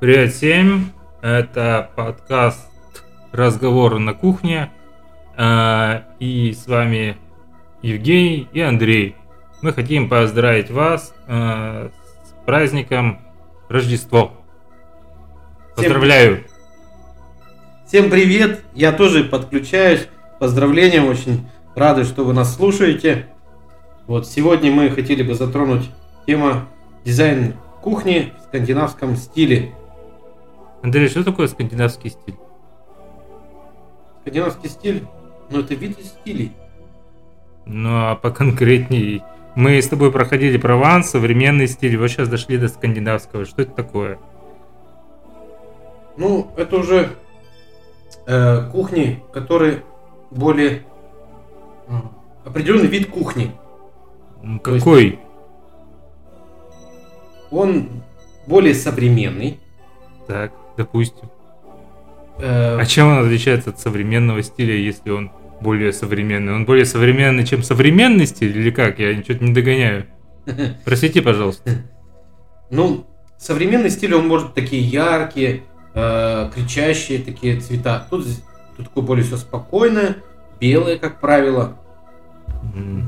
Привет всем! Это подкаст «Разговоры на кухне». А, И с вами Евгений и Андрей. Мы хотим поздравить вас а, с праздником Рождество. Поздравляю! Всем привет! Я тоже подключаюсь. Поздравления, очень рады, что вы нас слушаете. Вот сегодня мы хотели бы затронуть тему дизайн кухни в скандинавском стиле. Андрей, что такое скандинавский стиль? Скандинавский стиль, ну это вид из стилей. Ну а поконкретней. Мы с тобой проходили Прованс, современный стиль, вот сейчас дошли до скандинавского. Что это такое? Ну, это уже э, кухни, которые более определенный вид кухни. То есть- Какой? Он более современный. Так, допустим. Э, А чем он отличается от современного стиля, если он более современный? Он более современный, чем современный стиль, или как? Я ничего не догоняю. Просвети, пожалуйста. Ну, современный стиль, он может такие яркие, э, кричащие такие цвета. Тут, тут такое более все спокойное, белое, как правило.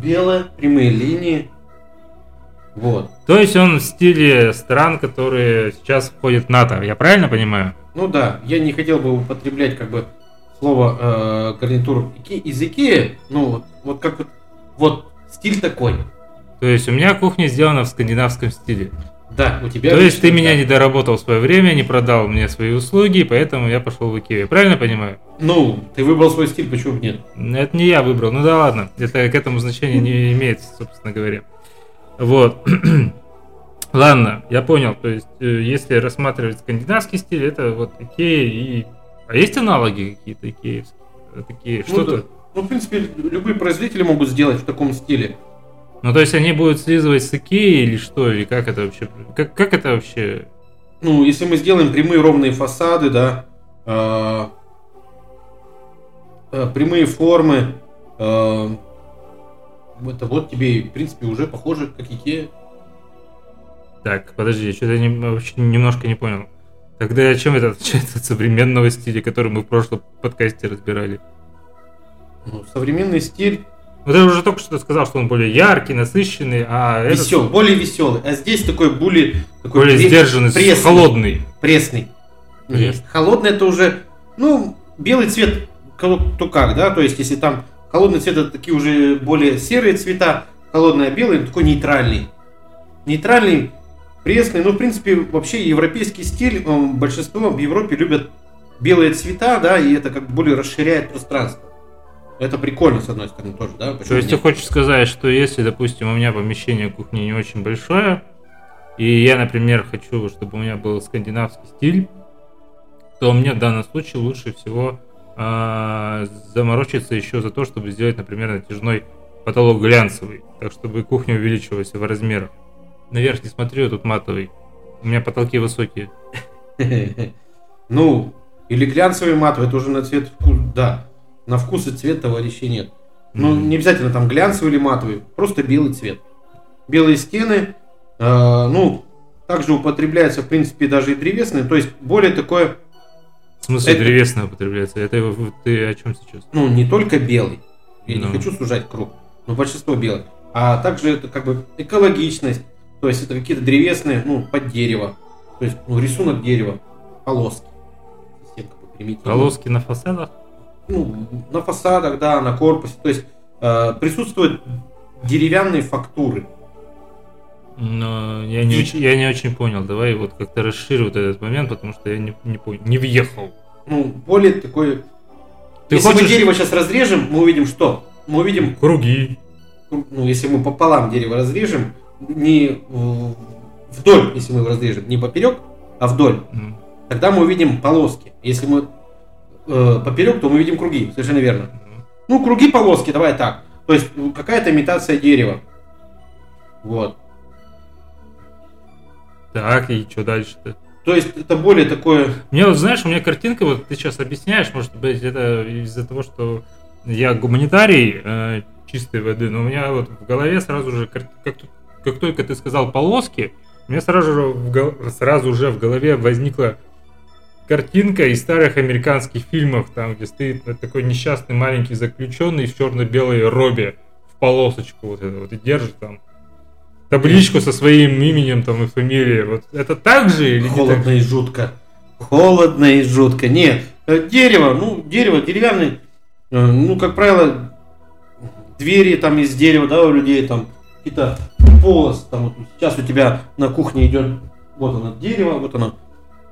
Белое, прямые линии. Вот. То есть он в стиле стран, которые сейчас входят в НАТО. Я правильно понимаю? Ну да, я не хотел бы употреблять как бы слово э, гарнитур из Икеи. Ну, вот, вот как вот, вот стиль такой. То есть у меня кухня сделана в скандинавском стиле. Да, у тебя... То есть ты лично, меня да. не доработал в свое время, не продал мне свои услуги, поэтому я пошел в Икею. Правильно понимаю? Ну, ты выбрал свой стиль, почему нет? Это не я выбрал. Ну да ладно. Это к этому значения не имеет, собственно говоря. Вот. Ладно, я понял. То есть, э, если рассматривать скандинавский стиль, это вот Икея и... А есть аналоги какие-то икеевские? Э, Такие, Ну, что-то... да. Ну, в принципе, любые производители могут сделать в таком стиле. Ну, то есть, они будут слизывать с Икеи или что? Или как это вообще? Как, как это вообще? Ну, если мы сделаем прямые ровные фасады, да, э, э, прямые формы, э, это вот тебе, в принципе, уже похоже, как Икея. Так, подожди, что-то я не- вообще немножко не понял. Тогда чем это отличается от современного стиля, который мы в прошлом подкасте разбирали? Ну, современный стиль Вот я уже только что сказал, что он более яркий, насыщенный, а этот весел, более веселый. А здесь такой более, такой более пре- сдержанный, пресный. холодный. Пресный. Нет, холодный это уже, ну, белый цвет, кто, кто как, да, то есть если там холодный цвет это такие уже более серые цвета, холодный, а белый такой нейтральный. Нейтральный, пресный, ну, в принципе, вообще европейский стиль, м, большинство в Европе любят белые цвета, да, и это как бы более расширяет пространство. Это прикольно, с одной стороны, тоже, да? То почему есть ты нет? хочешь сказать, что если, допустим, у меня помещение кухни не очень большое, и я, например, хочу, чтобы у меня был скандинавский стиль, то мне в данном случае лучше всего а, заморочиться еще за то, чтобы сделать, например, натяжной потолок глянцевый, так чтобы кухня увеличилась в размерах. Наверх не смотрю, тут матовый. У меня потолки высокие. Ну, или глянцевый матовый, это уже на цвет вкус, да. На вкус и цвет товарищей нет. Ну, не обязательно там глянцевый или матовый, просто белый цвет. Белые стены, э, ну, также употребляется, в принципе, даже и древесные, то есть более такое, В смысле это- древесное употребляется? Это ты о чем сейчас? ну, не только белый, я Ну. не хочу сужать круг, но большинство белых, а также это как бы экологичность, то есть это какие-то древесные, ну, под дерево, то есть ну, рисунок дерева, полоски. Совсем как бы примитивно. Полоски на фасадах? ну, на фасадах, да, на корпусе. То есть э, присутствуют деревянные фактуры. Но я не, очень, я не очень понял. Давай вот как-то расширь вот этот момент, потому что я не, не понял, не въехал. Ну, более такой... Ты если хочешь- мы дерево сейчас разрежем, мы увидим что? Мы увидим, Круги. ну, если мы пополам дерево разрежем, не вдоль, если мы его разрежем, не поперек, а вдоль, М. тогда мы увидим полоски. Если мы э, поперек, то мы видим круги, совершенно верно. М. Ну, круги, полоски, давай так. То есть ну, какая-то имитация дерева. Вот. Так, и что дальше-то? То есть это более такое... Мне вот, знаешь, у меня картинка, вот ты сейчас объясняешь, может быть, это из-за того, что я гуманитарий э, чистой воды, но у меня вот в голове сразу же, как, как только ты сказал полоски, У меня сразу же, в, сразу же в голове возникла картинка из старых американских фильмов, там, где стоит такой несчастный маленький заключенный в черно-белой робе, в полосочку вот это вот, и держит там табличку со своим именем там и фамилией. Вот это так же или? Холодно и жутко. Холодно и жутко. Нет, э, дерево, ну, дерево, деревянное, э, ну, как правило, двери там из дерева, да, у людей там какие-то полос, там вот сейчас у тебя на кухне идет, вот оно дерево, вот оно,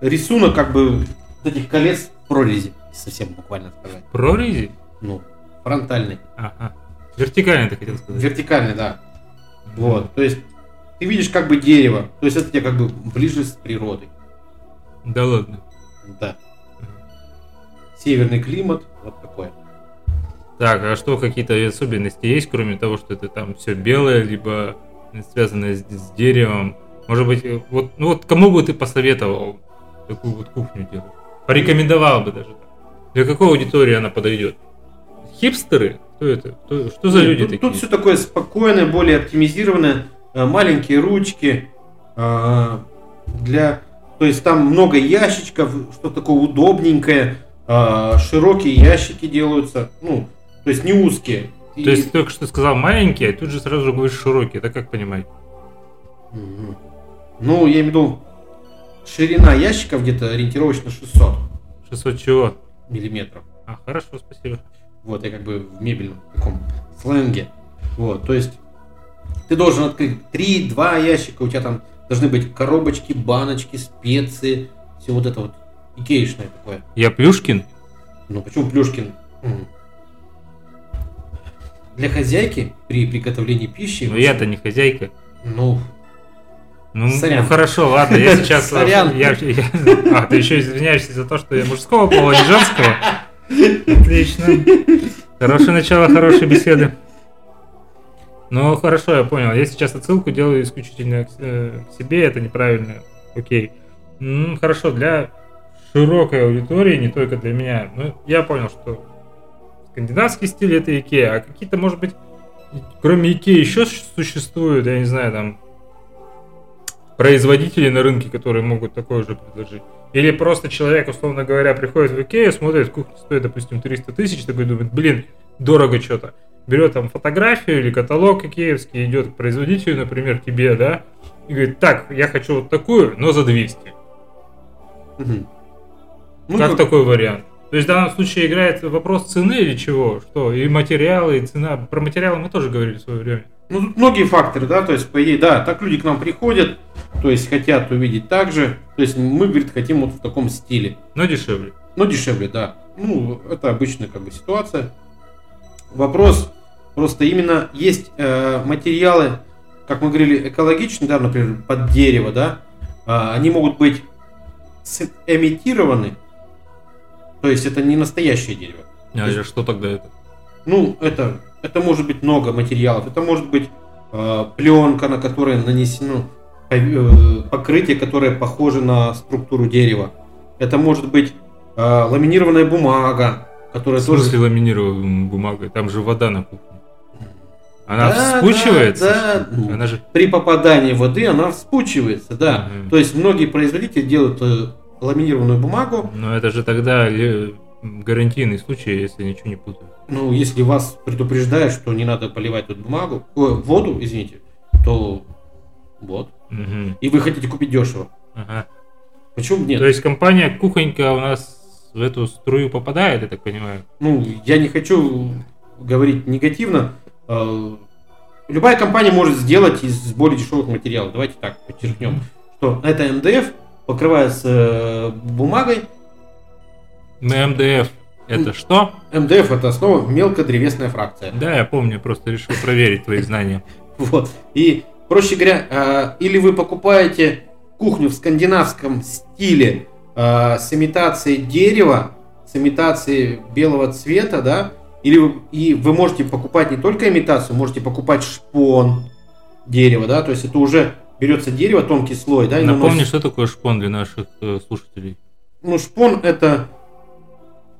рисунок как бы этих колец прорези, совсем буквально сказать. Прорези? Ну, фронтальный, Ага. Вертикально ты хотел сказать. вертикальный, да. Вот, то есть ты видишь как бы дерево, то есть это тебе как бы ближе с природой. Да ладно. Да. Северный климат, вот такой. Так, а что, какие-то особенности есть, кроме того, что это там все белое, либо связанное с, с деревом? Может быть, э, вот, ну вот кому бы ты посоветовал такую вот кухню делать? Порекомендовал бы даже. Для какой аудитории она подойдет? Хипстеры? Кто это? Кто- что за Нет, люди тут, такие? Тут все такое спокойное, более оптимизированное, э, маленькие ручки э, для, то есть там много ящичков, что такое удобненькое, э, широкие ящики делаются, ну, то есть не узкие. И- То есть ты только что сказал маленькие, а тут же сразу же говоришь широкие, это как понимать? Мгм. Ну, я имею в виду, ширина ящиков где-то ориентировочно 600 600 чего? миллиметров. А, хорошо, спасибо. Вот, я как бы в мебельном таком сленге. Вот, то есть ты должен открыть 3-2 ящика, у тебя там должны быть коробочки, баночки, специи, все вот это вот икеишное такое. Я Плюшкин? Ну почему Плюшкин? Для хозяйки при приготовлении пищи... Но я-то не хозяйка. Ну, Ну, Сорян. ну, хорошо, ладно, я сейчас... Сорян. Я, я- а, ты еще извиняешься за то, что я мужского пола, не женского? Отлично. Хорошее начало хорошей беседы. Ну, хорошо, я понял. Я сейчас отсылку делаю исключительно к, э, себе, это неправильно. Окей. Ну, хорошо, для широкой аудитории, не только для меня. Ну, я понял, что скандинавский стиль это Икеа, а какие-то, может быть, кроме Икеи еще существуют, я не знаю, там, производители на рынке, которые могут такое же предложить. Или просто человек, условно говоря, приходит в Икею, смотрит, кухня стоит, допустим, 300 тысяч, такой думает, блин, дорого что-то. Берет там фотографию или каталог икеевский, идет к производителю, например, тебе, да, и говорит, так, я хочу вот такую, но за 200. мгм. Ну, как как- такой вариант? То есть в данном случае играет вопрос цены или чего? Что? И материалы, и цена. Про материалы мы тоже говорили в свое время. Ну, тут многие факторы, да, то есть, по идее, да, так люди к нам приходят, то есть, хотят увидеть так же, то есть, мы, говорит, хотим вот в таком стиле, Но дешевле. но дешевле, да. Ну, это обычная, как бы, ситуация. Вопрос, просто именно есть э, материалы, как мы говорили, экологичные, да, например, под дерево, да, а, они могут быть эмитированы, то есть, это не настоящее дерево. А я что тогда это? Ну, это, это может быть много материалов. Это может быть э, пленка, на которой нанесено пов- э, покрытие, которое похоже на структуру дерева. Это может быть э, ламинированная бумага, которая В тоже... смысле ламинированной бумагой? Там же вода на кухне. Она Да, вспучивается? да, да. Она же... При попадании воды она вспучивается, да. Мгм. То есть многие производители делают э, ламинированную бумагу. Но это же тогда ле- гарантийный случай, если ничего не путаю. Ну, если вас предупреждают, что не надо поливать тут бумагу, ой, воду, извините, то вот. Мгм. И вы хотите купить дешево. Ага. Почему нет? То есть компания Кухонька у нас в эту струю попадает, я так понимаю? Ну, я не хочу говорить негативно. Э, Любая компания может сделать из более дешевых материалов. Давайте так подчеркнем, что это МДФ покрывается э, бумагой. МДФ это что? МДФ это основа мелкодревесная фракция. Да, я помню, просто решил проверить твои знания. Вот. И, проще говоря, э, или вы покупаете кухню в скандинавском стиле э, с имитацией дерева, с имитацией белого цвета, да, или вы, и вы можете покупать не только имитацию, можете покупать шпон дерева, да, то есть это уже берется дерево, тонкий слой, да, Напомни, наносится- что такое шпон для наших э, слушателей. Ну, шпон это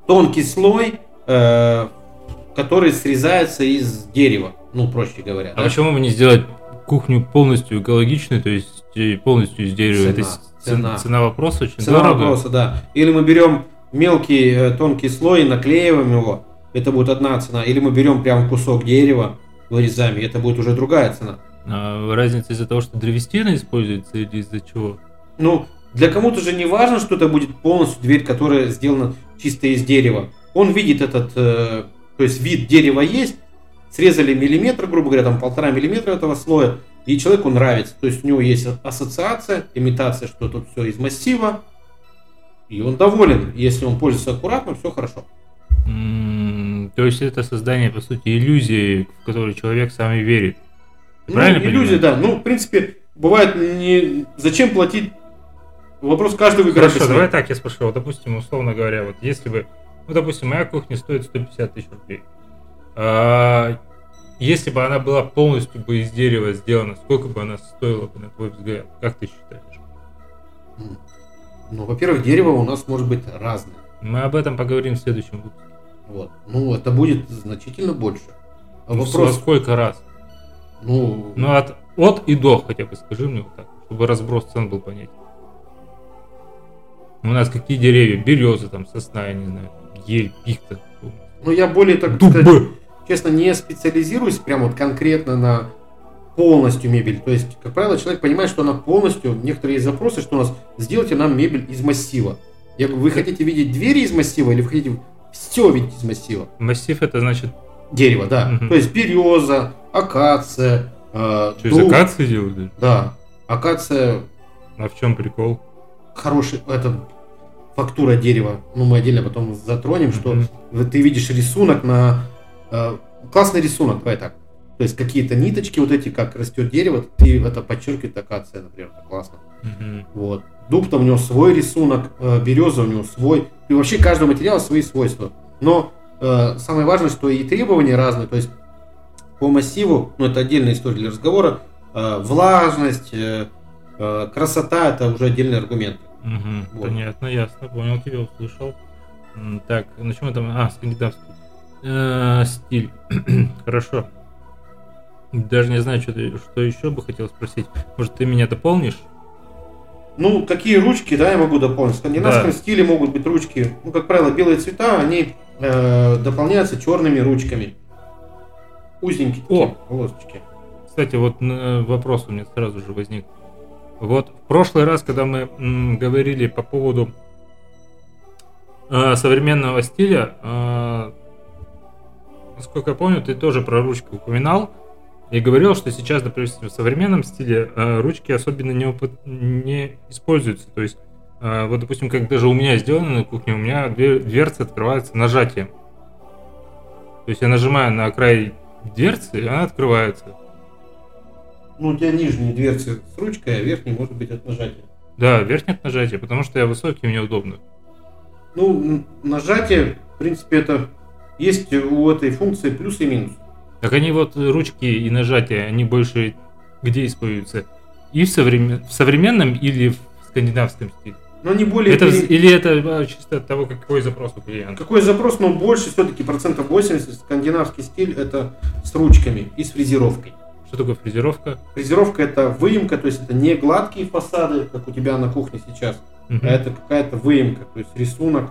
тонкий слой, э, который срезается из дерева, ну, проще говоря. А да. почему бы не сделать кухню полностью экологичной, то есть э, полностью из дерева. Цена, Это цена. цена вопрос очень Цена дорого. вопроса, да. Или мы берем мелкий э, тонкий слой и наклеиваем его, это будет одна цена. Или мы берем прям кусок дерева, вырезаем, и это будет уже другая цена. А разница из-за того, что древесина используется или из-за чего? Ну, для кому-то же не важно, что это будет полностью дверь, которая сделана чисто из дерева. Он видит этот, э, то есть вид дерева есть, срезали миллиметр, грубо говоря, там полтора миллиметра этого слоя, и человеку нравится. То есть у него есть ассоциация, имитация, что тут все из массива, и он доволен. Если он пользуется аккуратно, все хорошо. М, То есть это создание, по сути, иллюзии, в которую человек сам и верит. Ну, Правильно иллюзия, понимаю? да. Ну, в принципе, бывает не... Зачем платить? Вопрос каждый выбирает. Хорошо, давай так я спрошу. Вот, допустим, условно говоря, вот если бы, ну, допустим, моя кухня стоит 150 тысяч рублей. А, если бы она была полностью бы из дерева сделана, сколько бы она стоила бы, на твой взгляд? Как ты считаешь? Ну, во-первых, дерево у нас может быть разное. Мы об этом поговорим в следующем выпуске. Вот. Ну, это будет значительно больше. А Ну, вопрос, во сколько раз? ну, Ну, от, от и до, хотя бы скажи мне вот так, чтобы разброс цен был понятен. У нас какие деревья? Березы, там, сосна, я не знаю, ель, пихта. ну, я более, так сказать, Дубы. честно, не специализируюсь прям вот конкретно на полностью мебель. То есть, как правило, человек понимает, что она полностью, некоторые запросы, что у нас сделайте нам мебель из массива. Я говорю, вы хотите видеть двери из массива или вы хотите все видеть из массива? Массив это значит, Дерево, да. Мгм. То есть береза, акация, э, что из дуб. акации делают? Да. Акация А в чем прикол? Хороший, это фактура дерева. Ну, мы отдельно потом затронем, что Мгм. вот ты видишь рисунок на... э, классный рисунок, давай так. То есть какие-то ниточки вот эти, как растет дерево, ты это подчеркивает акация, например, это классно. Мгм. Вот. Дуб там у него свой рисунок, э, береза у него свой. И вообще каждого материала свои свойства. Но э, самое важное, что и требования разные. То есть по массиву, ну это отдельная история для разговора, э, влажность, э, э, красота это уже отдельный аргумент. Мгм. Вот. Понятно, ясно, понял тебя, услышал. Так, на чем это? А, скандинавский. Э, Стиль. Хорошо. Даже не знаю, что, ты- что еще бы хотел спросить. Может, ты меня дополнишь? Ну, какие ручки, да, я могу дополнить. В скандинавском Да. стиле могут быть ручки, ну, как правило, белые цвета, они э, дополняются черными ручками. Узенькие такие О! полосочки. Кстати, вот э, вопрос у меня сразу же возник. Вот в прошлый раз, когда мы м, говорили по поводу э, современного стиля, э, насколько я помню, ты тоже про ручку упоминал и говорил, что сейчас, допустим, в современном стиле э, ручки особенно не, упот- не используются. То есть, э, вот, допустим, как даже у меня сделано на кухне, у меня две- дверцы открываются нажатием. То есть я нажимаю на край дверцы, и она открывается. Ну, у тебя нижние дверцы с ручкой, а верхние может быть от нажатия. Да, верхнее от нажатия, потому что я высокий, мне удобно. Ну, нажатие, в принципе, это есть у этой функции плюс и минус. Так они вот ручки и нажатия, они больше где используются? И в, современ- в современном или в скандинавском стиле? Но не более... Это, пере- или это а, чисто от того, какой запрос у клиента? Какой запрос, но больше все-таки процентов 80 скандинавский стиль это с ручками и с фрезеровкой. Что такое фрезеровка? Фрезеровка это выемка, то есть это не гладкие фасады, как у тебя на кухне сейчас, Мгм. а это какая-то выемка, то есть рисунок.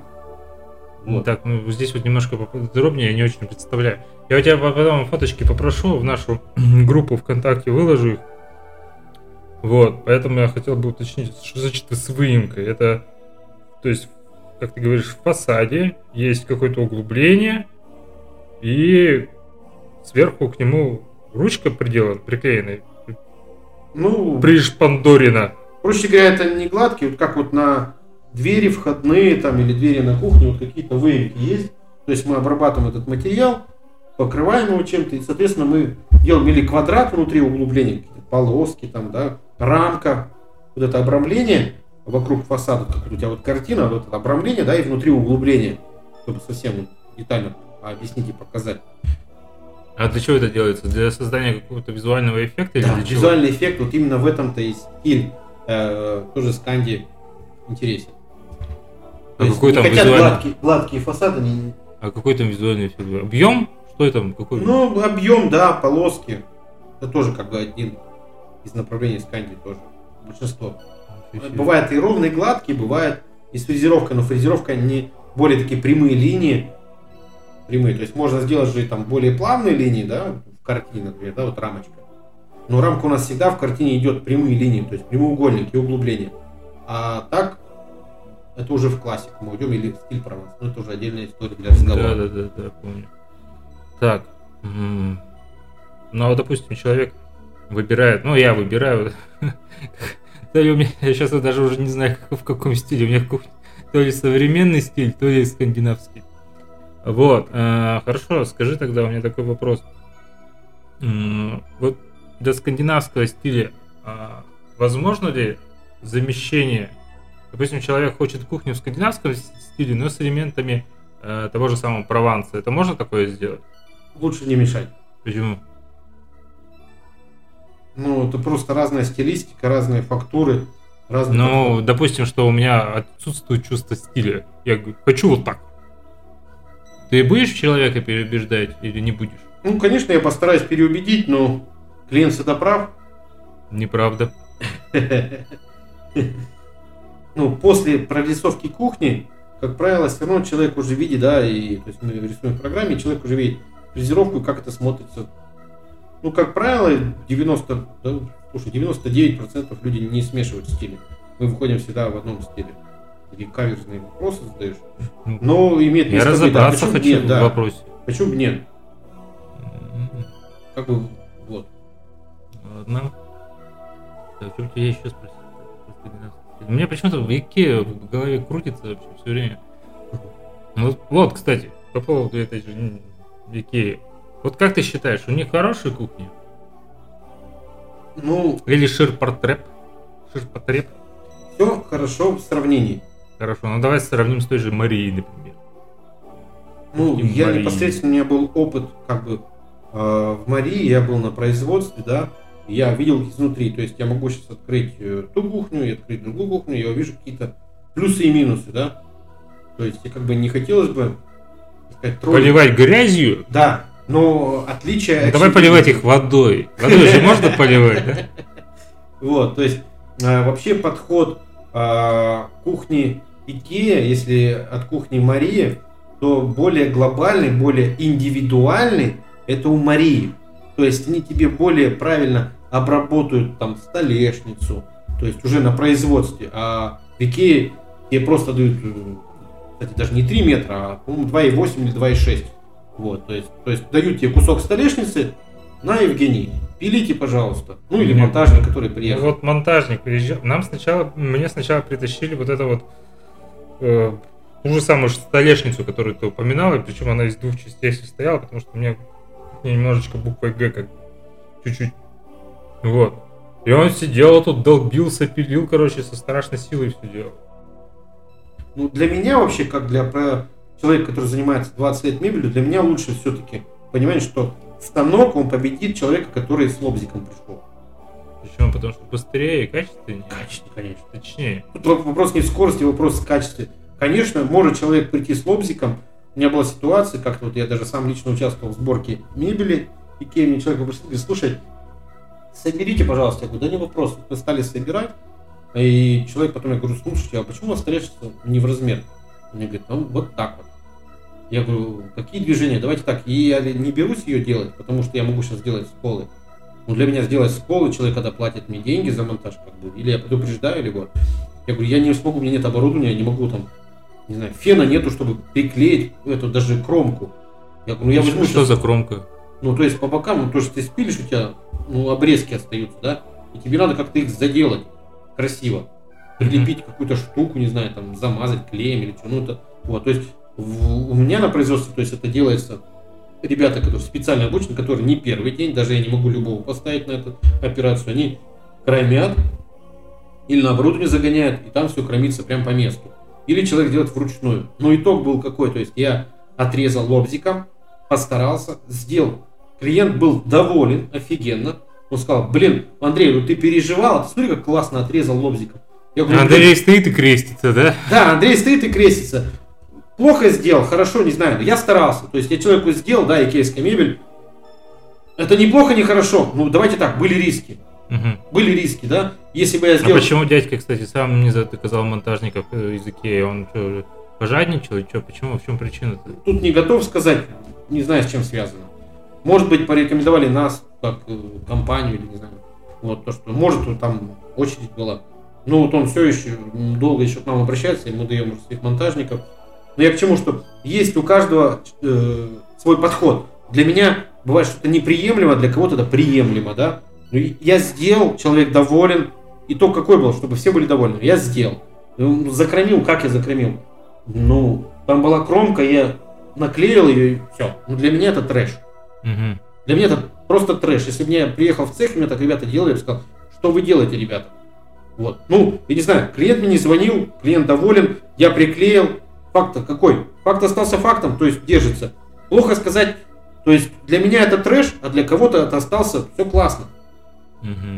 Вот. Так, ну здесь вот немножко подробнее, я не очень представляю. Я у тебя потом фоточки попрошу, в нашу группу ВКонтакте выложу их. Вот, поэтому я хотел бы уточнить, что значит с выемкой. Это, то есть, как ты говоришь, в фасаде есть какое-то углубление, и сверху к нему ручка приделана, приклеенная, Ну, пришпандорена. проще говоря, это не гладкие, вот как вот на двери входные там или двери на кухне, вот какие-то выемки есть. То есть мы обрабатываем этот материал, покрываем его чем-то, и, соответственно, мы делаем или квадрат внутри углубления, какие-то полоски там, да, рамка, вот это обрамление вокруг фасада, как у тебя вот картина, вот это обрамление, да, и внутри углубление, чтобы совсем детально объяснить и показать. А для чего это делается? Для создания какого-то визуального эффекта или Да, для чего? визуальный эффект, вот именно в этом-то и стиль э, тоже Сканди интересен. А То есть какой там хотят визуальный- гладкие, гладкие фасады, не- А какой там визуальный эффект? Объем? Что там? Какой? ну, объем, да, полоски. Это тоже как бы один из направлений Сканди тоже. большинство. Бывает и ровные, и гладкие, бывает и с фрезеровкой, но фрезеровка не более такие прямые линии. Прямые. То есть можно сделать же там более плавные линии, да, в картине, например, да, вот рамочка. Но рамка у нас всегда в картине идет прямые линии, то есть прямоугольники, углубления. А так, это уже в классику мы уйдем, или в стиль Прованс. Но это уже отдельная история для разговора. Да, да, да, да, помню. Так. м, Ну, а вот, допустим, человек выбирает, ну, я выбираю. Да, меня, я сейчас даже уже не знаю, в каком стиле. У меня то ли современный стиль, то ли скандинавский. Вот, э, хорошо, скажи тогда, у меня такой вопрос. Вот для скандинавского стиля а, возможно ли замещение? Допустим, человек хочет кухню в скандинавском стиле, но с элементами э, того же самого Прованса. Это можно такое сделать? Лучше не мешать. Почему? Ну, это просто разная стилистика, разные фактуры, разные... Ну, допустим, что у меня отсутствует чувство стиля. Я хочу вот так. Ты будешь человека переубеждать или не будешь? Ну, конечно, я постараюсь переубедить, но клиент всегда прав. Неправда. Ну, после прорисовки кухни, как правило, все равно человек уже видит, да, и то есть мы рисуем в программе, человек уже видит фрезеровку, как это смотрится. Ну, как правило, 90, да, слушай, 99% люди не смешивают стили. Мы выходим всегда в одном стиле. Такие каверзные вопросы задаешь. Но имеет Я место да. разобраться бы хочу нет, в да. вопросе. Почему бы нет? М, Как бы, вот. Ладно. Так, что тебя еще спросить? У меня почему-то в Икеа в голове крутится вообще все время. Вот, вот, кстати, по поводу этой же Икеи. Вот как ты считаешь, у них хорошие кухни? Ну, Или ширпотреб? Ширпотреб? все хорошо в сравнении. Хорошо, ну давай сравним с той же Марией, например. Ну, И я Марии. непосредственно, у меня был опыт, как бы, э, в Марии, я был на производстве, да, я видел изнутри, то есть я могу сейчас открыть э, ту кухню и открыть другую кухню, я увижу какие-то плюсы и минусы, да, то есть и как бы не хотелось бы, сказать, троллить. Поливать грязью? Да, но отличие... Ну, давай поливать их водой. Водой же можно поливать, да? Вот, то есть э, вообще подход э, кухни Икея, если от кухни Марии, то более глобальный, более индивидуальный это у Марии. То есть они тебе более правильно обработают там столешницу, то есть уже на производстве. А в Икее тебе просто дают, э, кстати, даже не 3 метра, а, по-моему, 2,8 или 2,6. Вот, то есть, то есть дают тебе кусок столешницы, на, Евгений, пилите, пожалуйста. Ну или Нет. монтажник, который приехал. вот монтажник приезжал. Нам сначала, мне сначала притащили вот это вот э, ту же самую столешницу, которую ты упоминал, и причем она из двух частей состояла, потому что у меня немножечко буквой Г как чуть-чуть. Вот. И он сидел тут, долбился, пилил, короче, со страшной силой все делал. Ну, для меня вообще, как для про- человека, который занимается 20 лет мебелью, для меня лучше все-таки понимать, что станок, он победит человека, который с лобзиком пришел. Причем потому что быстрее и качественнее. Качество, конечно. Точнее. Тут вопрос не в скорости, вопрос в качестве. Конечно, может человек прийти с лобзиком. У меня была ситуация, как-то вот я даже сам лично участвовал в сборке мебели. И кей мне человек попросил, говорит, слушай, соберите, пожалуйста. Я говорю, да не вопрос. Мы стали собирать. И человек потом, я говорю, слушайте, а почему у вас столешница не в размер? Мне говорит, ну вот так вот. Я говорю, какие движения? Давайте так, и я не берусь ее делать, потому что я могу сейчас сделать с полы. Ну, для меня сделать с полы, человек когда платит мне деньги за монтаж, как бы, или я предупреждаю, или вот. Я говорю, я не смогу, у меня нет оборудования, я не могу там, не знаю, фена нету, чтобы приклеить эту даже кромку. Я говорю, ну я возьму что щас- за кромка? ну, то есть по бокам, ну, то, что ты спилишь, у тебя, ну, обрезки остаются, да, и тебе надо как-то их заделать красиво. Прилепить какую-то штуку, не знаю, там, замазать клеем или что, ну, это, вот, то есть в- у меня на производстве, то есть это делается ребята, которые специально обучены, которые не первый день, даже я не могу любого поставить на эту операцию, они кромят или на оборудование загоняют, и там все кромится прям по месту. Или человек делает вручную. Но итог был какой, то есть я отрезал лобзиком, постарался, сделал. Клиент был доволен, офигенно. Он сказал, блин, Андрей, ну ты переживал, ты смотри, как классно отрезал лобзиком. Я говорю, Андрей стоит и крестится, да? да, Андрей стоит и крестится. Плохо сделал, хорошо, не знаю, но я старался. То есть я человеку сделал, да, икейская мебель. Это неплохо, не хорошо. Ну, давайте так, были риски. Мгм. Были риски, да? Если бы я А сделал... почему дядька, кстати, сам не заказал монтажников э, из Икеи? Он что, пожадничал? Что, почему? В чем причина-то? Тут не готов сказать, не знаю, с чем связано. Может быть, порекомендовали нас, как э, компанию, или не знаю. Вот то, что может там очередь была. Ну вот он все еще долго еще к нам обращается, и мы даем своих монтажников. Но я к чему, что есть у каждого э, свой подход. Для меня бывает что-то неприемлемо, для кого-то это приемлемо, да. Ну, и я сделал, человек доволен. Итог какой был, чтобы все были довольны. Я сделал. Ну, Закромил, как я закромил? Ну, там была кромка, я наклеил ее и все. Ну, для меня это трэш. Мгм. Для меня это просто трэш. Если бы я приехал в цех, и мне так ребята делали, я бы сказал, что вы делаете, ребята? Вот. Ну, я не знаю, клиент мне не звонил, клиент доволен, я приклеил. Факт какой? Факт остался фактом, то есть держится. Плохо сказать, то есть для меня это трэш, а для кого-то это остался все классно.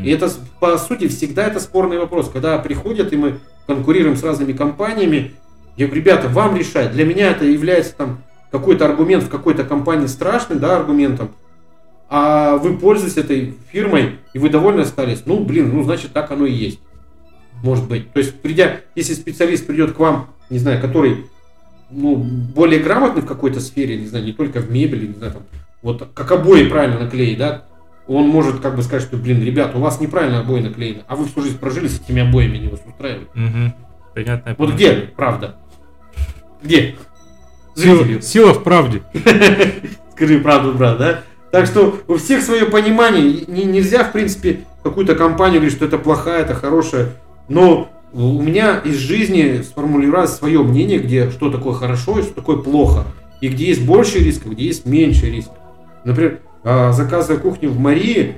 И это, по сути, всегда это спорный вопрос. Когда приходят, и мы конкурируем с разными компаниями, я говорю, ребята, вам решать. Для меня это является там какой-то аргумент в какой-то компании страшным, да, аргументом. А вы пользуетесь этой фирмой, и вы довольны остались. Ну, блин, ну, значит, так оно и есть. Может быть. То есть, придя, если специалист придет к вам, не знаю, который ну, более грамотный в какой-то сфере, не знаю, не только в мебели, не знаю, там, вот как обои правильно наклеить, да, он может как бы сказать, что, блин, ребят, у вас неправильно обои наклеены, а вы всю жизнь прожили с этими обоями, не вас устраивает. Мгм. Понятно. Вот где правда? Где? Сила, сила в правде. Скажи правду, брат, да? Так что у всех свое понимание. Нельзя, в принципе, какую-то компанию говорить, что это плохая, это хорошая. Но у меня из жизни сформулировалось свое мнение, где что такое хорошо и что такое плохо. И где есть больше рисков, где есть меньше рисков. Например, а, заказывая кухню в Марии,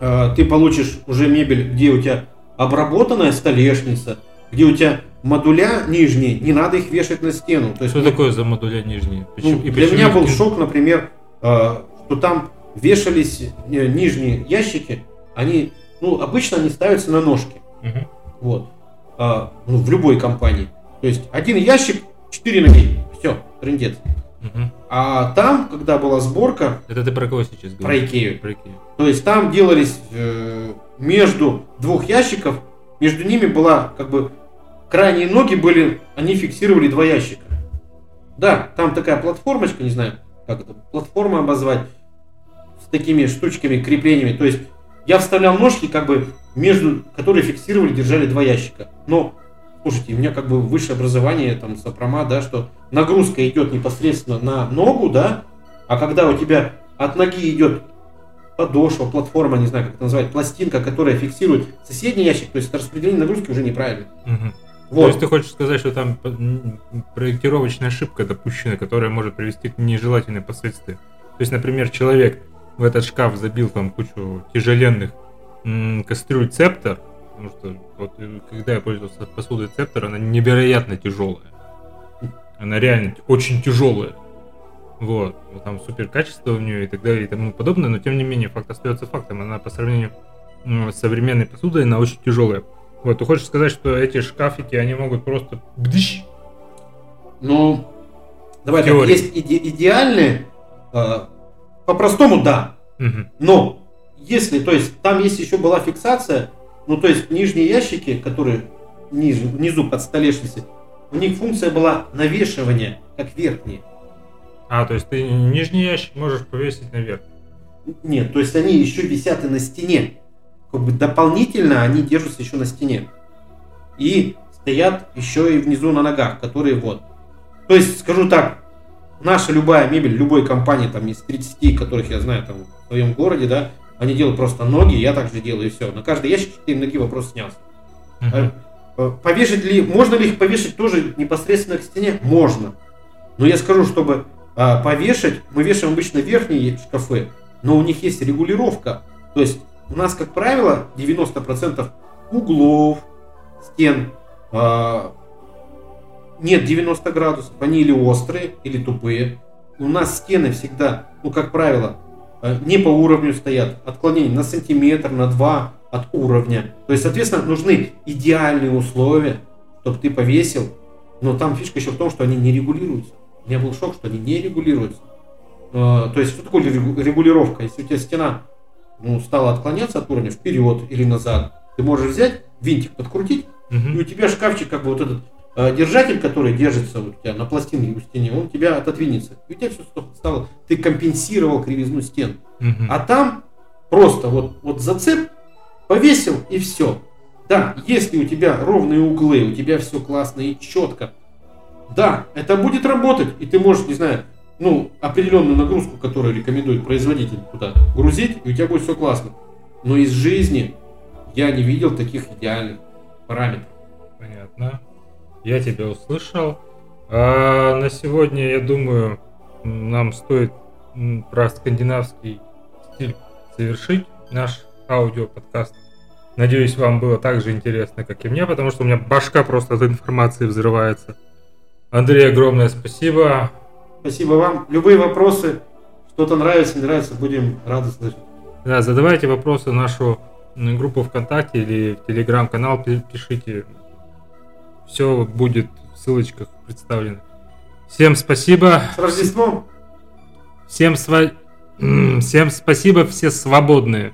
а, ты получишь уже мебель, где у тебя обработанная столешница, где у тебя модуля нижние, не надо их вешать на стену. То есть Что такое за модуля нижние? ну, Почему- и для меня был шок, например, э, что там вешались э, нижние ящики, они, ну, обычно они ставятся на ножки, Мгм. Вот, А, ну, в любой компании. То есть один ящик, четыре ноги, все, трендец. А там, когда была сборка, Это ты про кого сейчас про говоришь? Икею, Про Икею. то есть там делались э, между двух ящиков, между ними была как бы крайние ноги были, они фиксировали два ящика. Да, там такая платформочка, не знаю, как это, платформа обозвать, с такими штучками, креплениями. То есть я вставлял ножки, как бы, между, которые фиксировали, держали два ящика. Но, слушайте, у меня как бы высшее образование, там, сопрома, да, что нагрузка идет непосредственно на ногу, да, а когда у тебя от ноги идет подошва, платформа, не знаю, как это назвать, пластинка, которая фиксирует соседний ящик, то есть распределение нагрузки уже неправильно. То Вот. есть ты хочешь сказать, что там проектировочная ошибка допущена, которая может привести к нежелательным последствиям. То есть, например, человек в этот шкаф забил там кучу тяжеленных м, кастрюль цептор, потому что вот э, когда я пользовался посудой цептор, она невероятно тяжелая. Она реально очень тяжелая. Вот. Там супер качество у нее и так далее и тому подобное, но тем не менее факт остается фактом. Она по сравнению с современной посудой, она очень тяжелая. Вот, ты хочешь сказать, что эти шкафики, они могут просто бдыщ? Ну, давай так, есть иде- идеальные, э, по-простому да, но если, то есть там есть еще была фиксация, ну то есть нижние ящики, которые ниже, внизу под столешницей, у них функция была навешивания, как верхние. А, то есть ты нижний ящик можешь повесить наверх. Нет, то есть они еще висят и на стене. Как бы дополнительно они держатся еще на стене. И стоят еще и внизу на ногах, которые вот. То есть, скажу так, наша любая мебель, любой компании, там из 30, которых я знаю там в своем городе, да, они делают просто ноги, я также делаю, и все. На каждый ящик 4 ноги вопрос снялся. Мгм. Э, э, Повешать ли, можно ли их повешать тоже непосредственно к стене? Можно. Но я скажу, чтобы а, повешать, мы вешаем обычно верхние шкафы, но у них есть регулировка. То есть у нас, как правило, 90% углов, стен а, нет 90 градусов, они или острые, или тупые. У нас стены всегда, ну, как правило, э, не по уровню стоят, отклонение на сантиметр, на два от уровня. То есть, соответственно, нужны идеальные условия, чтобы ты повесил. Но там фишка еще в том, что они не регулируются. У меня был шок, что они не регулируются. Э, То есть, что такое регу- регулировка? Если у тебя стена ну, стала отклоняться от уровня вперед или назад, ты можешь взять, винтик подкрутить, Мгм. и у тебя шкафчик, как бы вот этот держатель, который держится у тебя на пластине у стене, он тебя отодвинется. И у тебя все стало, ты компенсировал кривизну стен. Мгм. А там просто вот, вот зацеп повесил и все. Да, если у тебя ровные углы, у тебя все классно и четко, да, это будет работать, и ты можешь, не знаю, ну, определенную нагрузку, которую рекомендует производитель туда грузить, и у тебя будет все классно. Но из жизни я не видел таких идеальных параметров. Понятно. Я тебя услышал. А на сегодня, я думаю, нам стоит про скандинавский стиль завершить наш аудиоподкаст. Надеюсь, вам было так же интересно, как и мне, потому что у меня башка просто от информации взрывается. Андрей, огромное спасибо. Спасибо вам. Любые вопросы, что-то нравится, не нравится, будем рады слышать. Да, задавайте вопросы в нашу группу ВКонтакте или в Телеграм-канал пи- пишите. Все будет в ссылочках представлено. Всем спасибо. С Рождеством! Всем, сва... Всем спасибо, все свободные.